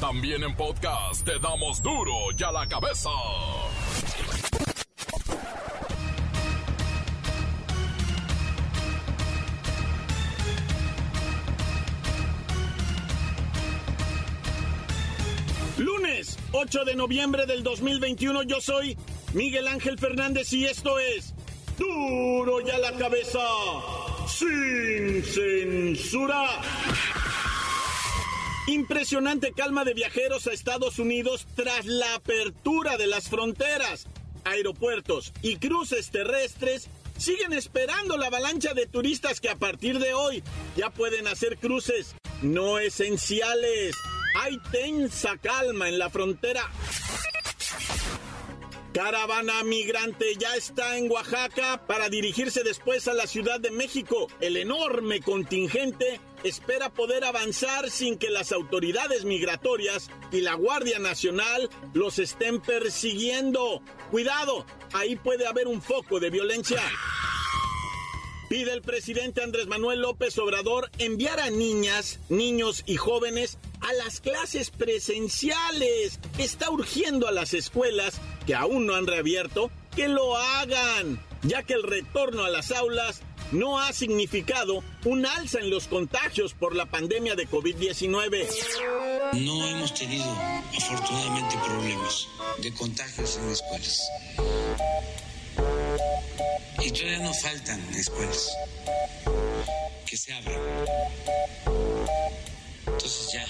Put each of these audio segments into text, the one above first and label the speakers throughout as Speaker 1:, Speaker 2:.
Speaker 1: También en podcast te damos duro y a la cabeza.
Speaker 2: Lunes 8 de noviembre del 2021 yo soy Miguel Ángel Fernández y esto es duro y a la cabeza sin censura. Impresionante calma de viajeros a Estados Unidos tras la apertura de las fronteras. Aeropuertos y cruces terrestres siguen esperando la avalancha de turistas que a partir de hoy ya pueden hacer cruces no esenciales. Hay tensa calma en la frontera Caravana migrante ya está en Oaxaca para dirigirse después a la Ciudad de México. El enorme contingente espera poder avanzar sin que las autoridades migratorias y la Guardia Nacional los estén persiguiendo. Cuidado, ahí puede haber un foco de violencia. Pide el presidente Andrés Manuel López Obrador enviar a niñas, niños y jóvenes a las clases presenciales. Está urgiendo a las escuelas que aún no han reabierto que lo hagan, ya que el retorno a las aulas no ha significado un alza en los contagios por la pandemia de COVID-19.
Speaker 3: No hemos tenido afortunadamente problemas de contagios en escuelas. Y todavía nos faltan escuelas que se abran. Entonces ya.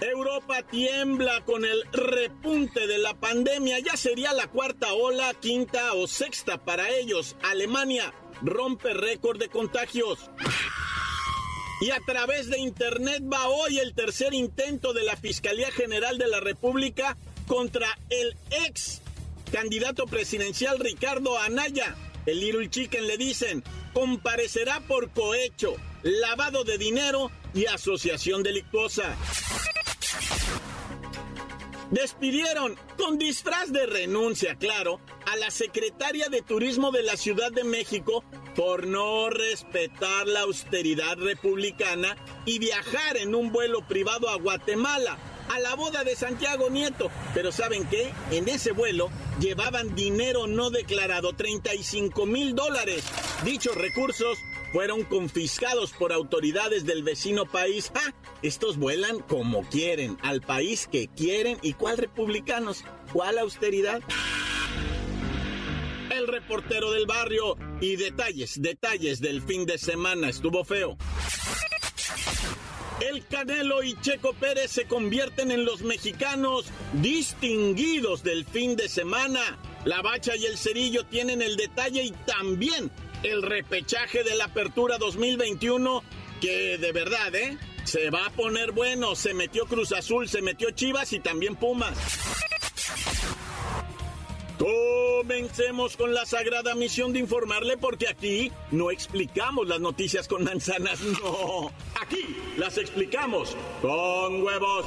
Speaker 2: Europa tiembla con el repunte de la pandemia. Ya sería la cuarta ola, quinta o sexta para ellos. Alemania rompe récord de contagios. Y a través de Internet va hoy el tercer intento de la Fiscalía General de la República contra el ex candidato presidencial Ricardo Anaya. El Little Chicken le dicen, comparecerá por cohecho, lavado de dinero y asociación delictuosa. Despidieron, con disfraz de renuncia, claro, a la secretaria de Turismo de la Ciudad de México por no respetar la austeridad republicana y viajar en un vuelo privado a Guatemala a la boda de Santiago Nieto. Pero ¿saben qué? En ese vuelo llevaban dinero no declarado, 35 mil dólares. Dichos recursos fueron confiscados por autoridades del vecino país. ¡Ah! Estos vuelan como quieren, al país que quieren. ¿Y cuál republicanos? ¿Cuál austeridad? El reportero del barrio y detalles, detalles del fin de semana. Estuvo feo. El Canelo y Checo Pérez se convierten en los mexicanos distinguidos del fin de semana. La Bacha y el Cerillo tienen el detalle y también el repechaje de la Apertura 2021 que de verdad, ¿eh? Se va a poner bueno. Se metió Cruz Azul, se metió Chivas y también Pumas. Comencemos con la sagrada misión de informarle porque aquí no explicamos las noticias con manzanas, no. Aquí las explicamos con huevos.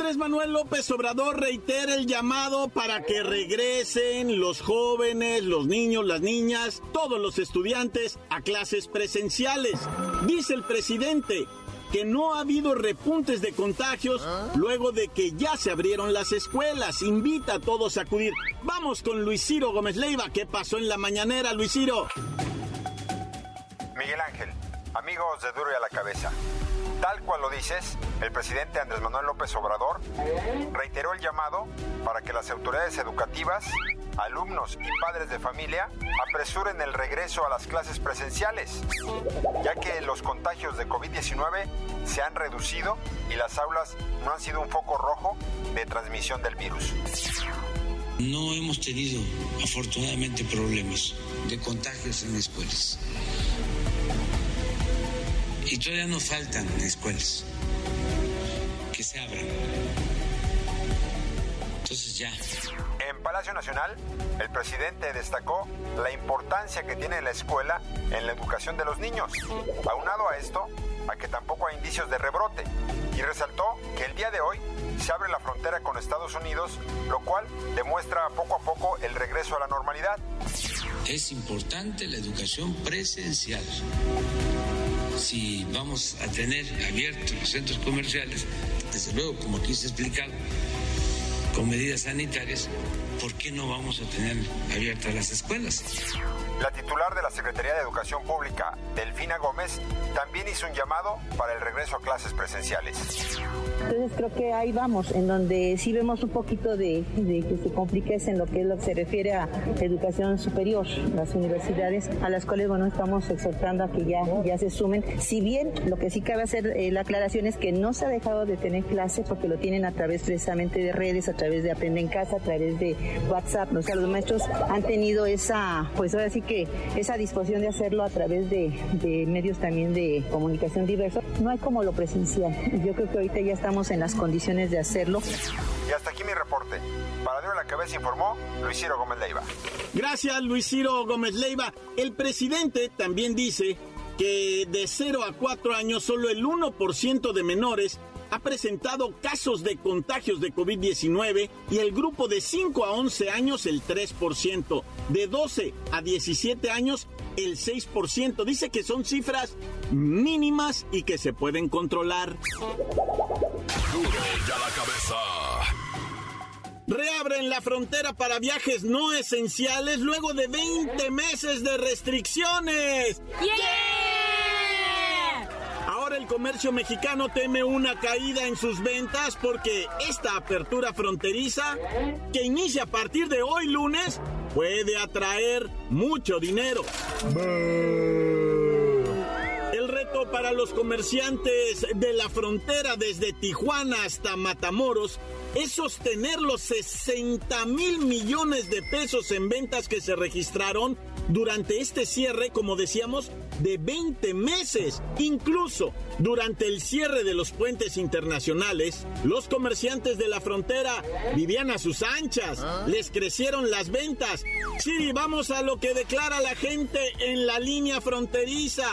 Speaker 2: Andrés Manuel López Obrador reitera el llamado para que regresen los jóvenes, los niños, las niñas, todos los estudiantes a clases presenciales. Dice el presidente que no ha habido repuntes de contagios luego de que ya se abrieron las escuelas. Invita a todos a acudir. Vamos con Luis Ciro Gómez Leiva. ¿Qué pasó en la mañanera, Luis Ciro?
Speaker 4: Miguel Ángel, amigos de Duro y a la Cabeza. Tal cual lo dices, el presidente Andrés Manuel López Obrador reiteró el llamado para que las autoridades educativas, alumnos y padres de familia apresuren el regreso a las clases presenciales, ya que los contagios de COVID-19 se han reducido y las aulas no han sido un foco rojo de transmisión del virus.
Speaker 3: No hemos tenido afortunadamente problemas de contagios en escuelas. Y todavía nos faltan escuelas que se abran. Entonces ya.
Speaker 4: En Palacio Nacional, el presidente destacó la importancia que tiene la escuela en la educación de los niños. Aunado a esto, a que tampoco hay indicios de rebrote, y resaltó que el día de hoy se abre la frontera con Estados Unidos, lo cual demuestra poco a poco el regreso a la normalidad.
Speaker 3: Es importante la educación presencial. Si vamos a tener abiertos los centros comerciales, desde luego, como aquí se ha explicado, con medidas sanitarias, ¿por qué no vamos a tener abiertas las escuelas?
Speaker 4: La titular de la Secretaría de Educación Pública, Delfina Gómez, también hizo un llamado para el regreso a clases presenciales.
Speaker 5: Entonces creo que ahí vamos, en donde sí vemos un poquito de, que se complique en lo que, es lo que se refiere a educación superior, las universidades a las cuales bueno estamos exhortando a que ya, ya se sumen. Si bien lo que sí cabe hacer eh, la aclaración es que no se ha dejado de tener clases porque lo tienen a través precisamente de redes, a través de Aprende en Casa, a través de WhatsApp. O sea, los maestros han tenido esa, pues ahora sí que esa disposición de hacerlo a través de, medios también de comunicación diversos, no hay como lo presencial. Yo creo que ahorita ya estamos en las condiciones de hacerlo.
Speaker 4: Y hasta aquí mi reporte. Para Dios la cabeza informó Luis Ciro Gómez Leiva.
Speaker 2: Gracias, Luis Ciro Gómez Leiva. El presidente también dice que de 0 a 4 años solo el 1% de menores ha presentado casos de contagios de COVID-19 y el grupo de 5 a 11 años el 3%, de 12 a 17 años el 6%. Dice que son cifras mínimas y que se pueden controlar.
Speaker 1: Duro ya la cabeza.
Speaker 2: Reabren la frontera para viajes no esenciales luego de 20 meses de restricciones el comercio mexicano teme una caída en sus ventas porque esta apertura fronteriza, que inicia a partir de hoy lunes, puede atraer mucho dinero. El reto para los comerciantes de la frontera desde Tijuana hasta Matamoros es sostener los 60 mil millones de pesos en ventas que se registraron durante este cierre, como decíamos, de 20 meses. Incluso durante el cierre de los puentes internacionales, los comerciantes de la frontera vivían a sus anchas, les crecieron las ventas. Sí, vamos a lo que declara la gente en la línea fronteriza.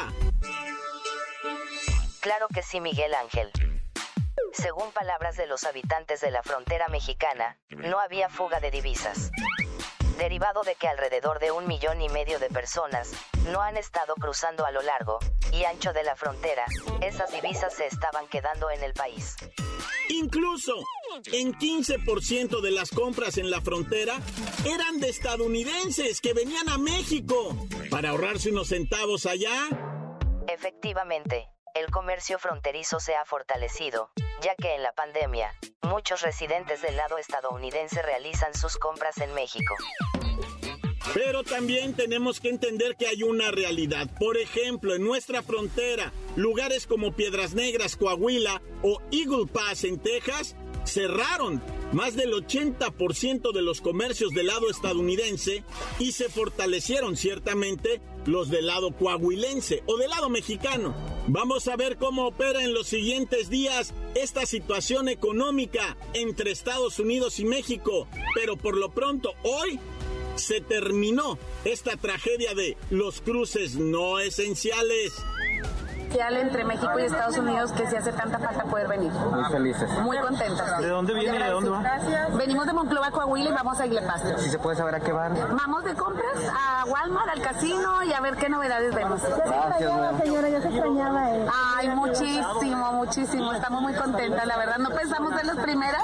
Speaker 6: Claro que sí, Miguel Ángel. Según palabras de los habitantes de la frontera mexicana, no había fuga de divisas derivado de que alrededor de un millón y medio de personas no han estado cruzando a lo largo y ancho de la frontera, esas divisas se estaban quedando en el país.
Speaker 2: Incluso en 15% de las compras en la frontera eran de estadounidenses que venían a México para ahorrarse unos centavos allá.
Speaker 6: Efectivamente, el comercio fronterizo se ha fortalecido, ya que en la pandemia, muchos residentes del lado estadounidense realizan sus compras en México.
Speaker 2: Pero también tenemos que entender que hay una realidad. Por ejemplo, en nuestra frontera, lugares como Piedras Negras, Coahuila o Eagle Pass en Texas cerraron más del 80% de los comercios del lado estadounidense y se fortalecieron ciertamente los del lado coahuilense o del lado mexicano. Vamos a ver cómo opera en los siguientes días esta situación económica entre Estados Unidos y México, pero por lo pronto hoy se terminó esta tragedia de los cruces no esenciales
Speaker 7: entre México y Estados Unidos que se hace tanta falta poder venir.
Speaker 8: Muy felices.
Speaker 7: Muy contentas.
Speaker 8: ¿De dónde viene y de dónde va?
Speaker 7: Venimos de Monclova, Coahuila y vamos a Pasto.
Speaker 8: Si se puede saber a qué van.
Speaker 7: Vamos de compras a Walmart, al casino y a ver qué novedades vemos.
Speaker 8: Gracias,
Speaker 7: señora, ya se extrañaba. Eh. Ay, muchísimo, muchísimo. Estamos muy contentas, la verdad. No pensamos ser las primeras.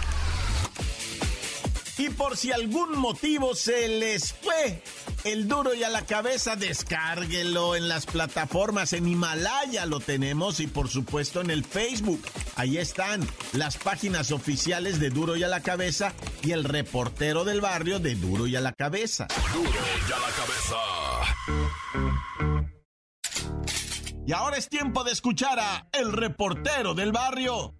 Speaker 2: Y por si algún motivo se les fue el duro y a la cabeza, descárguelo en las plataformas, en Himalaya lo tenemos y por supuesto en el Facebook. Ahí están las páginas oficiales de Duro y a la cabeza y el reportero del barrio de Duro y a la cabeza.
Speaker 1: Duro y a la cabeza.
Speaker 9: Y ahora es tiempo de escuchar a El reportero del barrio.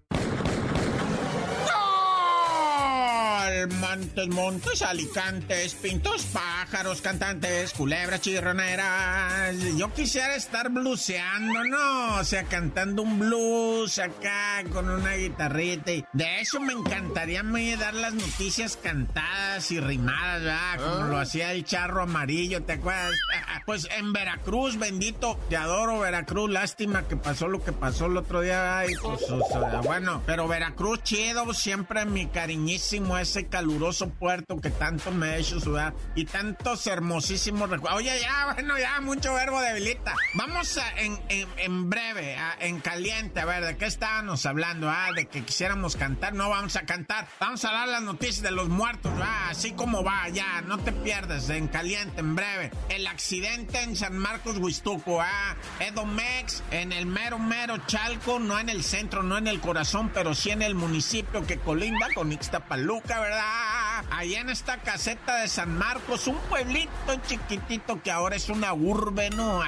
Speaker 9: Montes, montes, alicantes, pintos, pájaros, cantantes, culebras, chirroneras. Yo quisiera estar bluseando, ¿no? O sea, cantando un blues acá con una guitarrita. Y de eso me encantaría a mí dar las noticias cantadas y rimadas, ¿verdad? Como lo hacía el charro amarillo, ¿te acuerdas? Pues en Veracruz, bendito, te adoro Veracruz. Lástima que pasó lo que pasó el otro día. Y pues, o sea, bueno, pero Veracruz chido, siempre mi cariñísimo ese caluroso puerto que tanto me ha hecho sudar y tantos hermosísimos recuerdos. Oye, ya, bueno, ya, mucho verbo debilita. Vamos en, en, en breve, en caliente, a ver, ¿de qué estábamos hablando? Ah, de que quisiéramos cantar. No vamos a cantar. Vamos a dar las noticias de los muertos, ah, así como va, ya, no te pierdas, en caliente, en breve. El accidente en San Marcos, Huistuco, ah, Edomex, en el mero, mero Chalco, no en el centro, no en el corazón, pero sí en el municipio que colinda con Ixtapaluca, ¿verdad? I Allá en esta caseta de San Marcos, un pueblito chiquitito que ahora es una urbe, ¿no?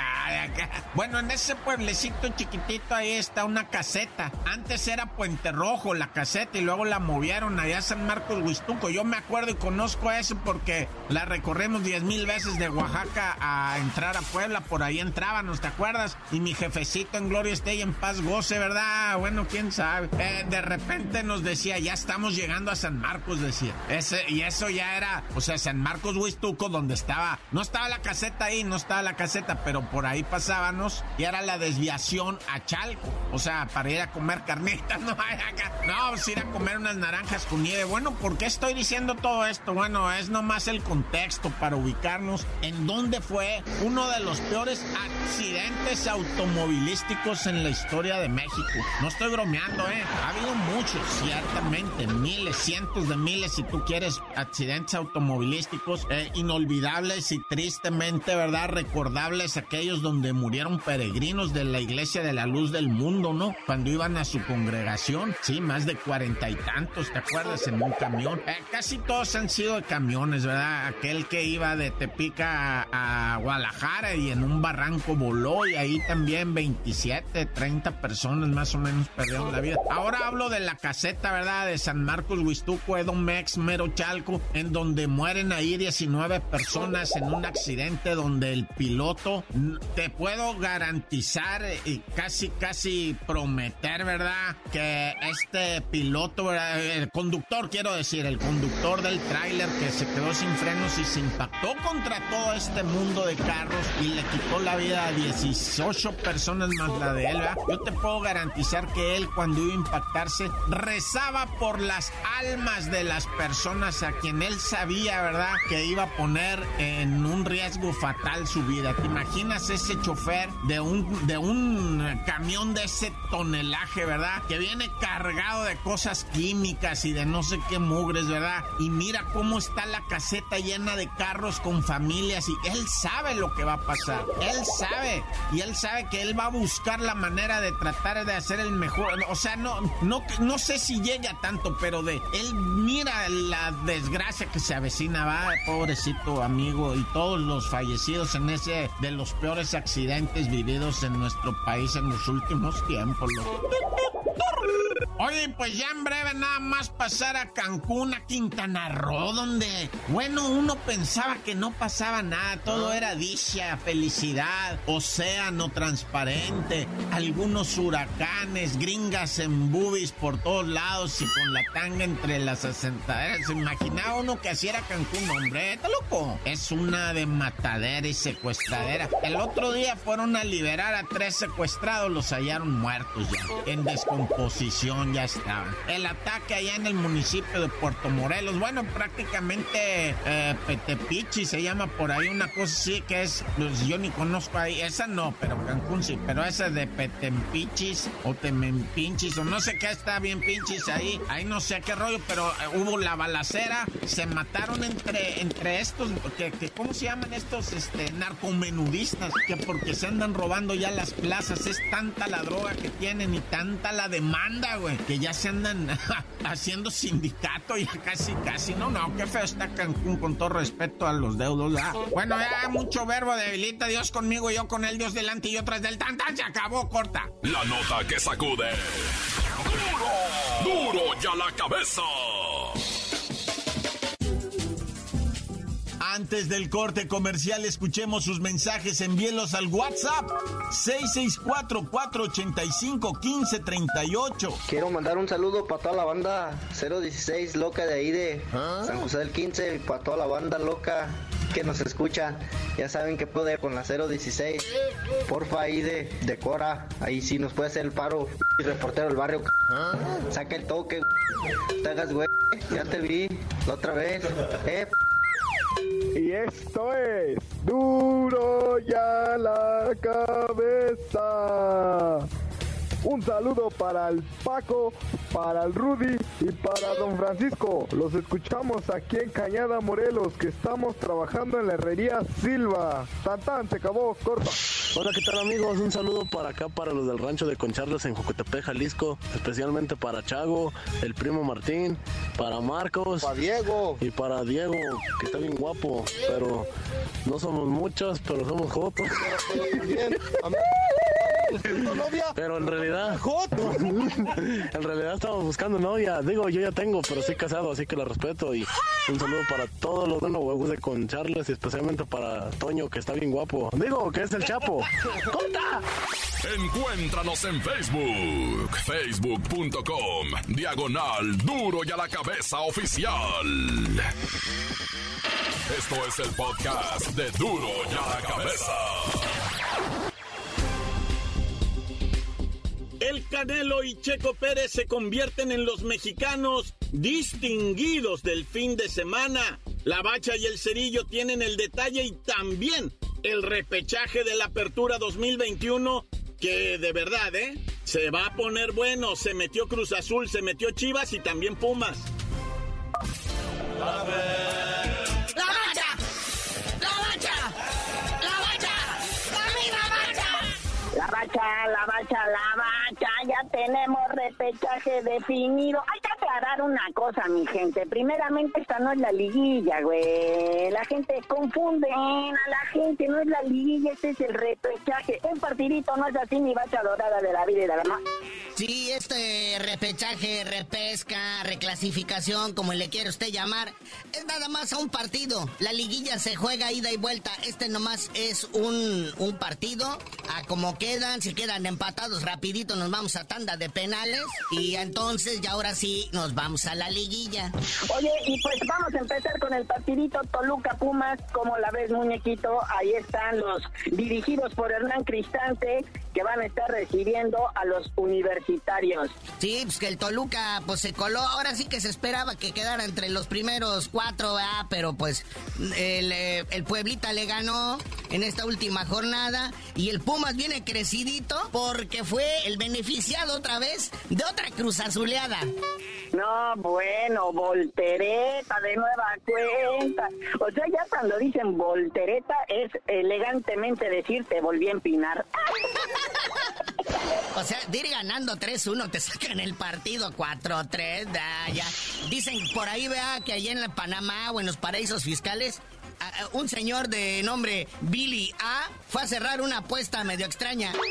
Speaker 9: Bueno, en ese pueblecito chiquitito ahí está una caseta. Antes era Puente Rojo la caseta y luego la movieron allá a San Marcos, Huistuco. Yo me acuerdo y conozco eso porque la recorremos diez mil veces de Oaxaca a entrar a Puebla, por ahí entrábamos, ¿te acuerdas? Y mi jefecito en Gloria esté y en paz goce, ¿verdad? Bueno, quién sabe. Eh, de repente nos decía, ya estamos llegando a San Marcos, decía. Ese, y eso ya era, o sea, San Marcos Huistuco, donde estaba, no estaba la caseta ahí, no estaba la caseta, pero por ahí pasábamos y era la desviación a Chalco. O sea, para ir a comer carnitas, no, no, pues ir a comer unas naranjas con nieve. Bueno, ¿por qué estoy diciendo todo esto? Bueno, es nomás el contexto para ubicarnos en dónde fue uno de los peores accidentes automovilísticos en la historia de México. No estoy bromeando, ¿eh? Ha habido muchos, ciertamente, miles, cientos de miles, si tú quieres, accidentes automovilísticos eh, inolvidables y tristemente, ¿verdad? Recordables aquellos donde murieron peregrinos de la Iglesia de la Luz del Mundo, ¿no? Cuando iban a su congregación, sí, más de cuarenta y tantos, ¿te acuerdas? En un camión. Eh, casi todos han sido de camiones, ¿verdad? Aquel que iba de Tepica a, Guadalajara y en un barranco voló y ahí también 27, 30 personas más o menos perdieron la vida. Ahora hablo de la caseta, ¿verdad? De San Marcos, Huistuco, Edomex, Mero Chalco, en donde mueren ahí 19 personas en un accidente donde el piloto, te puedo garantizar y casi, casi prometer, ¿verdad? Que este piloto, el conductor, quiero decir, el conductor del tráiler que se quedó sin frenos y se impactó contra todo este mundo de carros y le quitó la vida a 18 personas más la de él, ¿verdad? Yo te puedo garantizar que él cuando iba a impactarse rezaba por las almas de las personas a quien él sabía, ¿verdad? Que iba a poner en un riesgo fatal su vida. ¿Te imaginas ese chofer de un, de un camión de ese tonelaje, ¿verdad? Que viene cargado de cosas químicas y de no sé qué mugres, ¿verdad? Y mira cómo está la caseta llena de carros con familias y él sabe lo que va a pasar. Él sabe y él sabe que él va a buscar la manera de tratar de hacer el mejor. O sea, no, no, no sé si llega tanto, pero de él mira la desgracia que se avecina, va, pobrecito amigo, y todos los fallecidos en ese de los peores accidentes vividos en nuestro país en los últimos tiempos. Oye, pues ya en breve nada más pasar a Cancún, a Quintana Roo, donde, bueno, uno pensaba que no pasaba nada, todo era dicha, felicidad, océano transparente, algunos huracanes, gringas en boobies por todos lados y con la tanga entre las asentaderas. Se imaginaba uno que así era Cancún, hombre, está loco. Es una de matadera y secuestradera. El otro día fueron a liberar a tres secuestrados, los hallaron muertos ya, en descomposición ya estaban. El ataque allá en el municipio de Puerto Morelos, bueno, prácticamente eh, Petepichi se llama por ahí una cosa así que es, pues yo ni conozco ahí, esa no, pero Cancún sí, pero esa de Petempichis o Temempinchis o no sé qué está bien pinchis ahí, ahí no sé qué rollo, pero eh, hubo la balacera, se mataron entre, entre estos, que, que, ¿cómo se llaman estos este, narcomenudistas? Que porque se andan robando ya las plazas, es tanta la droga que tienen y tanta la demanda, güey que ya se andan haciendo sindicato, ya casi, casi. No, no, qué feo está Cancún con todo respeto a los deudos. Bueno, ya mucho verbo debilita Dios conmigo, yo con él, Dios delante y yo tras del tan, tan, se acabó, corta.
Speaker 1: La nota que sacude. ¡Duro! ¡Duro ya la cabeza!
Speaker 2: Antes del corte comercial, escuchemos sus mensajes. Envíelos al WhatsApp 664-485-1538.
Speaker 8: Quiero mandar un saludo para toda la banda 016 loca de ahí de San José del 15, para toda la banda loca que nos escucha. Ya saben que puede con la 016. Porfa, ahí de, de Cora. Ahí sí nos puede hacer el paro. Y reportero del barrio. Saca el toque. Te hagas, güey. Ya te vi la otra vez. Eh.
Speaker 10: Y esto es Duro ya la cabeza. Un saludo para el Paco, para el Rudy y para don Francisco. Los escuchamos aquí en Cañada Morelos, que estamos trabajando en la herrería Silva. Tan tan, se acabó, corta.
Speaker 11: Hola, ¿qué tal amigos? Un saludo para acá, para los del rancho de Concharles en Jocotepec, Jalisco. Especialmente para Chago, el primo Martín, para Marcos.
Speaker 8: Para Diego.
Speaker 11: Y para Diego, que está bien guapo. Pero no somos muchos, pero somos jotos. Pero en realidad, en realidad estamos buscando novia. Digo, yo ya tengo, pero estoy casado, así que la respeto. Y un saludo para todos los buenos huevos de Concharles y especialmente para Toño, que está bien guapo. Digo, que es el Chapo. ¡Corta!
Speaker 1: Encuéntranos en Facebook, facebook.com, diagonal duro y a la cabeza oficial. Esto es el podcast de duro y a la cabeza.
Speaker 2: El Canelo y Checo Pérez se convierten en los mexicanos distinguidos del fin de semana. La Bacha y el Cerillo tienen el detalle y también el repechaje de la Apertura 2021 que de verdad, ¿eh? Se va a poner bueno. Se metió Cruz Azul, se metió Chivas y también Pumas.
Speaker 12: Tenemos repechaje definido. Aclarar una cosa, mi gente. Primeramente, esta no es la liguilla, güey. La gente confunde a la gente, no es la liguilla, este es el repechaje. Un partidito no es así ni Bacha dorada de la vida y de la demás.
Speaker 13: Sí, este repechaje, repesca, reclasificación, como le quiere usted llamar, es nada más a un partido. La liguilla se juega ida y vuelta. Este nomás es un, un partido. A como quedan, si quedan empatados rapidito nos vamos a tanda de penales. Y entonces ya ahora sí nos vamos a la liguilla.
Speaker 12: Oye, y pues vamos a empezar con el partidito Toluca Pumas. Como la ves, muñequito, ahí están los dirigidos por Hernán Cristante que van a estar recibiendo a los universitarios.
Speaker 13: Sí, pues que el Toluca pues se coló. Ahora sí que se esperaba que quedara entre los primeros cuatro, ah, pero pues el, eh, el Pueblita le ganó en esta última jornada y el Pumas viene crecidito porque fue el beneficiado otra vez de otra cruz azuleada.
Speaker 12: No, bueno, voltereta de nueva cuenta. O sea, ya cuando dicen voltereta es elegantemente decir te volví a empinar.
Speaker 13: O sea, de ir ganando 3-1 te sacan el partido 4-3, ya. Dicen por ahí, vea, que allá en Panamá o en los paraísos fiscales, un señor de nombre Billy A fue a cerrar una apuesta medio extraña.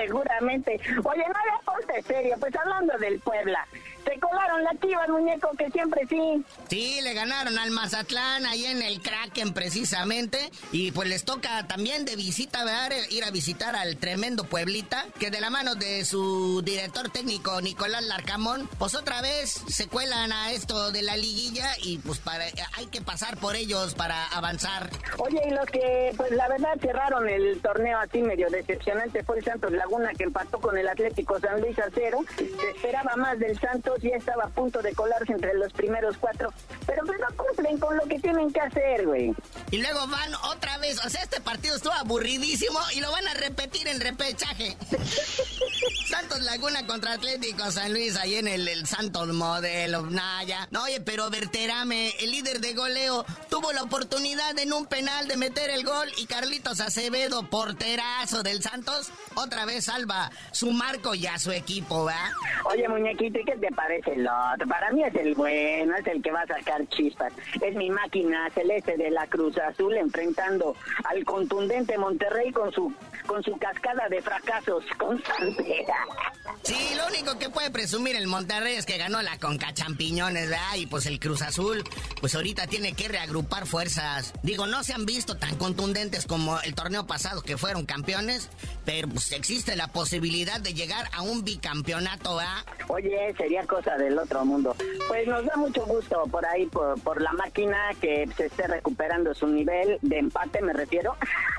Speaker 12: Seguramente. Oye, no le ponte serio, pues hablando del Puebla. Se colaron la chiva, muñeco, que siempre sí.
Speaker 13: Sí, le ganaron al Mazatlán, ahí en el Kraken precisamente. Y pues les toca también de visita, ¿verdad? Ir a visitar al tremendo Pueblita, que de la mano de su director técnico Nicolás Larcamón, pues otra vez se cuelan a esto de la liguilla y pues para, hay que pasar por ellos para avanzar.
Speaker 12: Oye, y los que, pues la verdad cerraron el torneo así medio decepcionante fue el Santos Laguna que empató con el Atlético San Luis a cero. Se esperaba más del Santos ya estaba a punto de colarse entre los primeros cuatro. Pero pues no cumplen con lo que tienen que hacer, güey.
Speaker 13: Y luego van otra vez. O sea, este partido estuvo aburridísimo y lo van a repetir en repechaje. Santos Laguna contra Atlético San Luis, ahí en el, el Santos Modelo, Naya. No, oye, pero Berterame, el líder de goleo, tuvo la oportunidad en un penal de meter el gol y Carlitos Acevedo, porterazo del Santos, otra vez salva su marco y a su equipo, ¿va?
Speaker 12: Oye, muñequito, ¿y qué te parece el otro? Para mí es el bueno, es el que va a sacar chispas. Es mi máquina celeste de la Cruz Azul enfrentando al contundente Monterrey con su con su cascada de fracasos constante.
Speaker 13: Sí, lo único que puede presumir el Monterrey es que ganó la Conca Champiñones, ¿verdad? Y pues el Cruz Azul, pues ahorita tiene que reagrupar fuerzas. Digo, no se han visto tan contundentes como el torneo pasado que fueron campeones, pero pues existe la posibilidad de llegar a un bicampeonato, ¿verdad?
Speaker 12: Oye, sería cosa del otro mundo. Pues nos da mucho gusto por ahí, por, la máquina que se esté recuperando su nivel de empate, me refiero,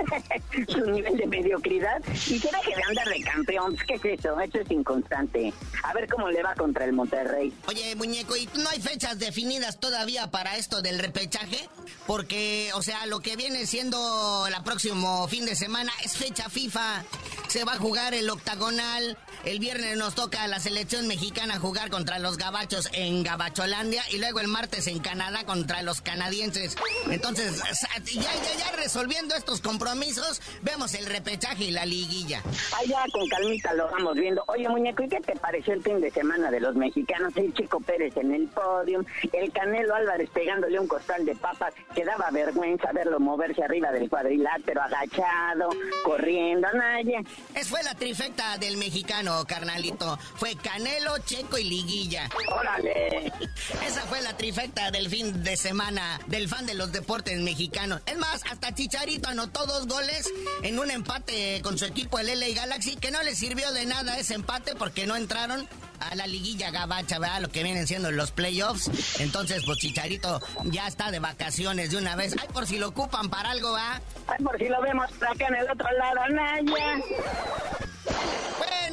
Speaker 12: su nivel de mediocridad, y que deje de andar de campeón. ¿Qué es eso? Eso es inconstante. A ver cómo le va contra el Monterrey.
Speaker 13: Oye, muñeco, ¿y no hay fechas definidas todavía para esto del repechaje? Porque, o sea, lo que viene siendo el próximo fin de semana es fecha FIFA. Se va a jugar el octagonal. El viernes nos toca a la selección mexicana jugar contra los gabachos en Gabacholandia y luego el martes en Canadá contra los canadienses. Entonces, ya, ya, ya resolviendo estos compromisos, vemos el repechaje y la liguilla.
Speaker 12: Allá con calmita lo vamos viendo. Oye, muñeco, ¿y qué te pareció el fin de semana de los mexicanos? El Chico Pérez en el podio, el Canelo Álvarez pegándole un costal de papas, que daba vergüenza verlo moverse arriba del cuadrilátero, agachado, corriendo, nadie.
Speaker 13: Es fue la trifecta del mexicano, carnalito. Fue Canelo, Checo y Liguilla.
Speaker 12: ¡Órale!
Speaker 13: Esa fue la trifecta del fin de semana del fan de los deportes mexicanos. Es más, hasta Chicharito anotó dos goles en un empate con su equipo, el LA Galaxy, que no le sirvió de nada ese empate porque no entraron a la liguilla gabacha, ¿verdad? Lo que vienen siendo los playoffs. Entonces, pues Chicharito ya está de vacaciones de una vez. Ay, por si lo ocupan para algo, ¿va?
Speaker 12: Ay, por si lo vemos acá en el otro lado, Naya.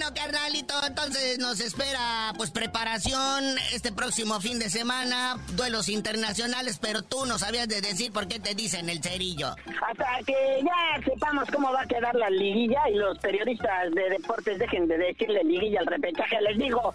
Speaker 13: Bueno, carnalito, entonces nos espera pues preparación este próximo fin de semana, duelos internacionales, pero tú no sabías de decir por qué te dicen el cerillo.
Speaker 12: Hasta que ya sepamos cómo va a quedar la liguilla y los periodistas de deportes dejen de decirle liguilla al repechaje, les digo.